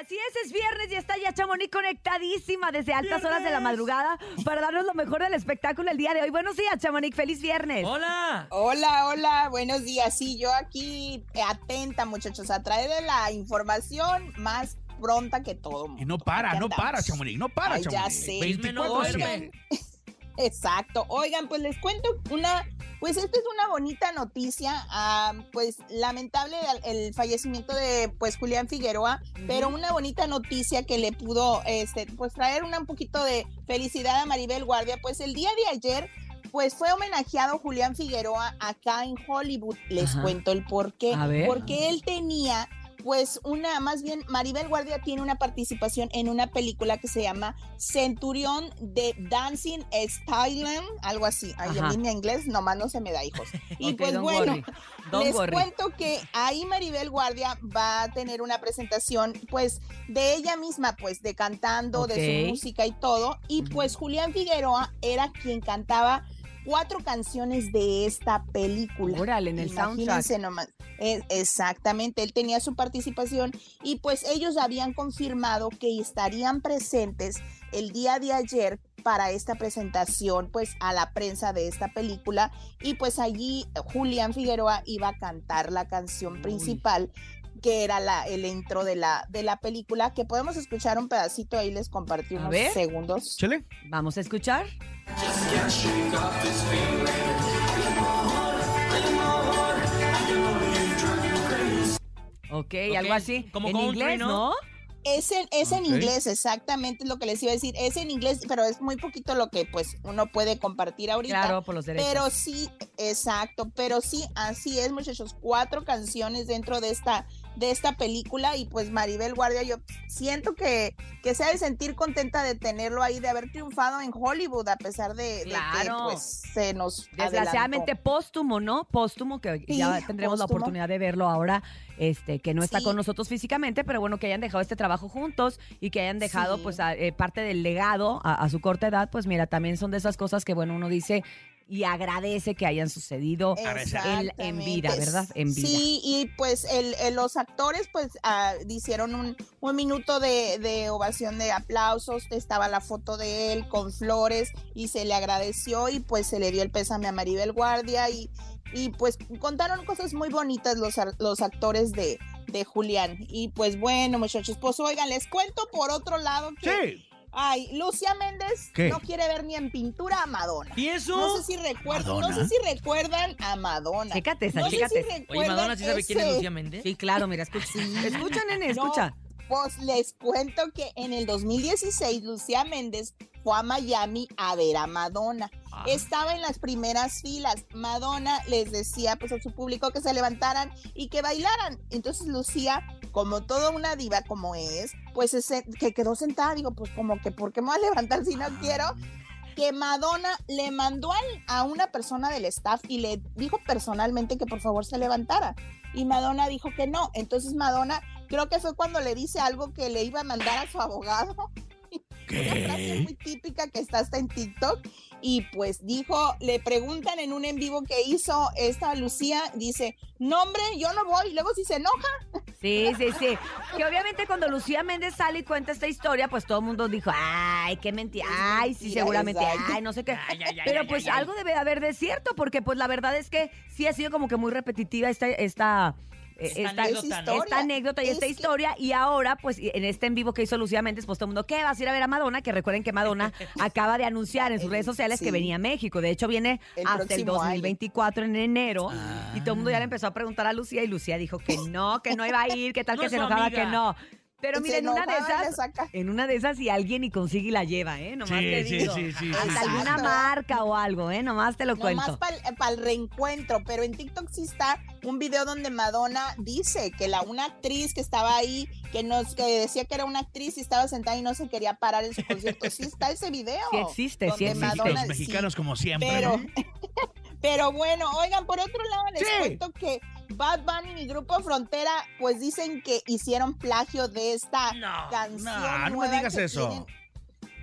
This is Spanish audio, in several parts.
Así es, es viernes y está ya Chamonix conectadísima desde altas horas de la madrugada para darnos lo mejor del espectáculo el día de hoy. Buenos días, Chamonix, feliz viernes. ¡Hola! Hola, hola, buenos días. Sí, yo aquí atenta, muchachos, a traer la información más pronta que todo mundo. Y no para, no para, Chamonix, no para, Ay, ya Chamonix. sé. 24 Oigan, Exacto. Oigan, pues les cuento una, pues esta es una bonita noticia, ah, pues lamentable el, fallecimiento de pues Julián Figueroa, pero una bonita noticia que le pudo, este, pues traer una, un poquito de felicidad a Maribel Guardia, pues el día de ayer pues fue homenajeado Julián Figueroa acá en Hollywood. Les Ajá. cuento el por qué. A ver. Porque él tenía, pues, una, más bien, Maribel Guardia tiene una participación en una película que se llama Centurión de Dancing Styling, algo así. Ay, Ajá. a mí mi inglés nomás no se me da, hijos. Y pues bueno, les worry. cuento que ahí Maribel Guardia va a tener una presentación, pues, de ella misma, pues, de cantando, de su música y todo. Y pues Julián Figueroa era quien cantaba cuatro canciones de esta película. Órale, en el Imagínense soundtrack. nomás. Exactamente, él tenía su participación y pues ellos habían confirmado que estarían presentes el día de ayer para esta presentación pues a la prensa de esta película y pues allí Julián Figueroa iba a cantar la canción Uy. Que era la, el intro de la, de la película, que podemos escuchar un pedacito, ahí les compartí A unos ver. segundos. Chele. Vamos a escuchar. Ok, algo así. como en country, inglés, ¿no? ¿no? Es en, es en inglés, exactamente es lo que les iba a decir. Es en inglés, pero es muy poquito lo que pues uno puede compartir ahorita. Claro, por los derechos. Pero sí, exacto, pero sí, así es, muchachos. Cuatro canciones dentro de esta, de esta película y pues Maribel Guardia, yo siento que, que se ha de sentir contenta de tenerlo ahí, de haber triunfado en Hollywood a pesar de, de Claro. que pues se nos Desgraciadamente adelantó. póstumo, ¿no? Póstumo, que Sí, ya tendremos la oportunidad de verlo ahora, este, que no está Sí. con nosotros físicamente, pero bueno, que hayan dejado este trabajo juntos y que hayan dejado, Sí. pues, a- eh, parte del legado a, a su corta edad, pues mira, también son de esas cosas que, bueno, uno dice y agradece que hayan sucedido en, en vida. ¿verdad? En vida. Sí, y pues el, el- los actores pues ah, hicieron un, un minuto de, de ovación de aplausos, estaba la foto de él con flores y se le agradeció y pues se le dio el pésame a Maribel Guardia y, y pues contaron cosas muy bonitas los, ar- los actores de, de Julián. Y pues bueno, muchachos, pues oigan, les cuento por otro lado que... Sí. Ay, Lucia Méndez ¿Qué? no quiere ver ni en pintura a Madonna. ¿Y eso? No sé si recuerdan, no Madonna. sé si recuerdan a Madonna. Chécate esa, No sé chécate si. Oye, recuerdan Madonna, ¿sí sabe quién es Lucía Méndez? Sí, claro, mira, escucha. Escucha, nene, No. escucha. Pues les cuento que en el 2016 Lucía Méndez fue a Miami a ver a Madonna. Ah. Estaba en las primeras filas. Madonna les decía pues a su público que se levantaran y que bailaran. Entonces Lucía, como toda una diva como es, pues se- que quedó sentada, digo, pues como que ¿por qué me voy a levantar si no quiero? que Madonna le mandó al- a una persona del staff y le dijo personalmente que por favor se levantara. Y Madonna dijo que no. Entonces Madonna creo que fue cuando le dice algo que le iba a mandar a su abogado. Una frase muy típica que está hasta en TikTok. Y pues dijo, le preguntan en un en vivo que hizo esta Lucía, dice, no hombre, yo no voy. Y luego si se enoja, Sí, sí, sí. Que obviamente cuando Lucía Méndez sale y cuenta esta historia, pues todo el mundo dijo, ay, qué mentira, ay, sí, seguramente, ay, no sé qué. Ay, ay, ay, Pero pues algo debe de haber de cierto, porque pues la verdad es que sí ha sido como que muy repetitiva esta, esta, Esta esta, anécdota, ¿no? esta anécdota y Es esta que- historia. Y ahora, pues en este en vivo que hizo Lucía Méndez, pues todo el mundo, ¿qué? ¿Vas a ir a ver a Madonna? Que recuerden que Madonna acaba de anunciar en sus redes sociales que venía a México. De hecho, viene El hasta el próximo año. 2024 en enero. Ah. Y todo el mundo ya le empezó a preguntar a Lucía y Lucía dijo que no, que no iba a ir, que tal No que se enojaba, amiga. que no. Pero miren, en una de esas, en una de esas y alguien y consigue y la lleva, ¿eh? Nomás Sí, te sí, digo. sí, sí, Hasta alguna Exacto. marca o algo, ¿eh? Nomás te lo Nomás cuento. para el reencuentro, pero en TikTok sí está un video donde Madonna dice que la una actriz que estaba ahí, que nos que decía que era una actriz y estaba sentada y no se quería parar en su concierto. Sí está ese video. Sí existe, sí existe. Madonna- Los mexicanos como siempre. pero, ¿no? pero bueno, oigan, por otro lado les Sí. cuento que Bad Bunny y Grupo Frontera pues dicen que hicieron plagio de esta No, canción no, no me digas que eso. tienen.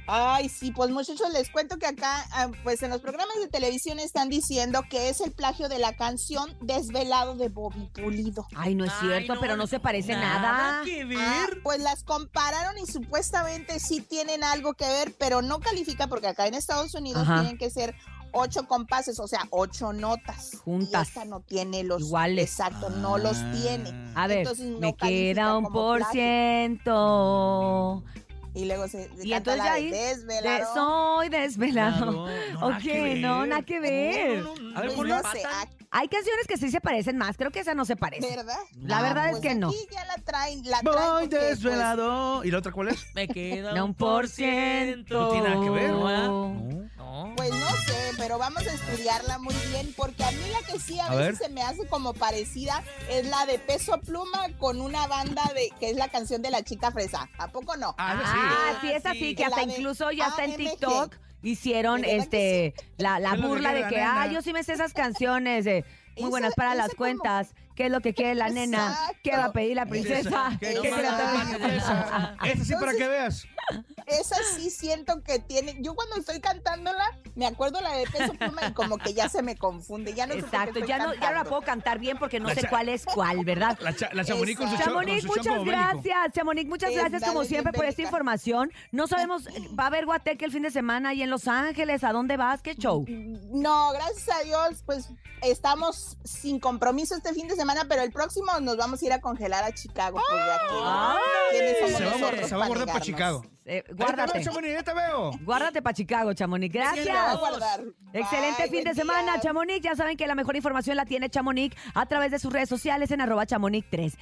Ay, sí, pues muchachos, les cuento que acá, ah, pues en los programas de televisión están diciendo que es el plagio de la canción Desvelado de Bobby Pulido. Ay, no es cierto, pero no se parece nada. que ver. Ah, pues las compararon y supuestamente sí tienen algo que ver, pero no califica porque acá en Estados Unidos tienen que ser ocho compases, o sea, ocho notas. Juntas. Y esta no tiene los iguales. Exacto, no los tiene. A ver, me queda un por ciento. Y luego se y entonces ahí, desvelado. soy desvelado. no, ok, no, nada que ver. a ver, pues no sé, hay canciones que sí se parecen más, creo que esa no se parece. ¿Verdad? La verdad es pues que no. Aquí ya la traen, la traen Voy pues, desvelado. ¿Y la otra cuál es? Me queda un por ciento. No tiene nada que ver. No. Pues no sé, pero vamos a estudiarla muy bien porque a mí la que sí a, A veces ver. se me hace como parecida es la de Peso Pluma con una banda de que es la canción de la chica fresa. ¿A poco no? Ah, sí. Ah, sí, es así, sí. que hasta incluso ya está en. TikTok. Hicieron ¿De verdad este la, la burla de que, ah, yo sí me sé esas canciones de muy Esa- buenas para las esa como- cuentas. ¿Qué es lo que quiere la nena? Exacto. ¿Qué va a pedir la princesa? ¿Qué ¿Qué quiere se la? Esta sí para que veas. Esa sí siento que tiene. Yo cuando estoy cantándola, me acuerdo la de Peso Pluma y como que ya se me confunde. Ya no Exacto, ya no, ya no la puedo cantar bien porque no La sé cha- cuál es cuál, ¿verdad? La, cha- la Chamonix con su, con Chamonix, su muchas gracias. Chamonix, muchas Eh, gracias como siempre por esta información. No sabemos, va a haber Guateque el fin de semana ahí en Los Ángeles. ¿A dónde vas? ¿Qué show? No, gracias a Dios, pues estamos sin compromiso este fin de semana, pero el próximo nos vamos a ir a congelar a Chicago. Pues ya que- ¡Ay! ¿quiénes somos Se va, a nosotros guardar- se va a guardar para? Chicago. Eh, guárdate. veo, Chamonix, te veo. Guárdate para Chicago, Chamonix. Gracias. guardar. Excelente Bye, fin de semana. Chamonix. Ya saben que la mejor información la tiene Chamonix a través de sus redes sociales en arroba chamonix3.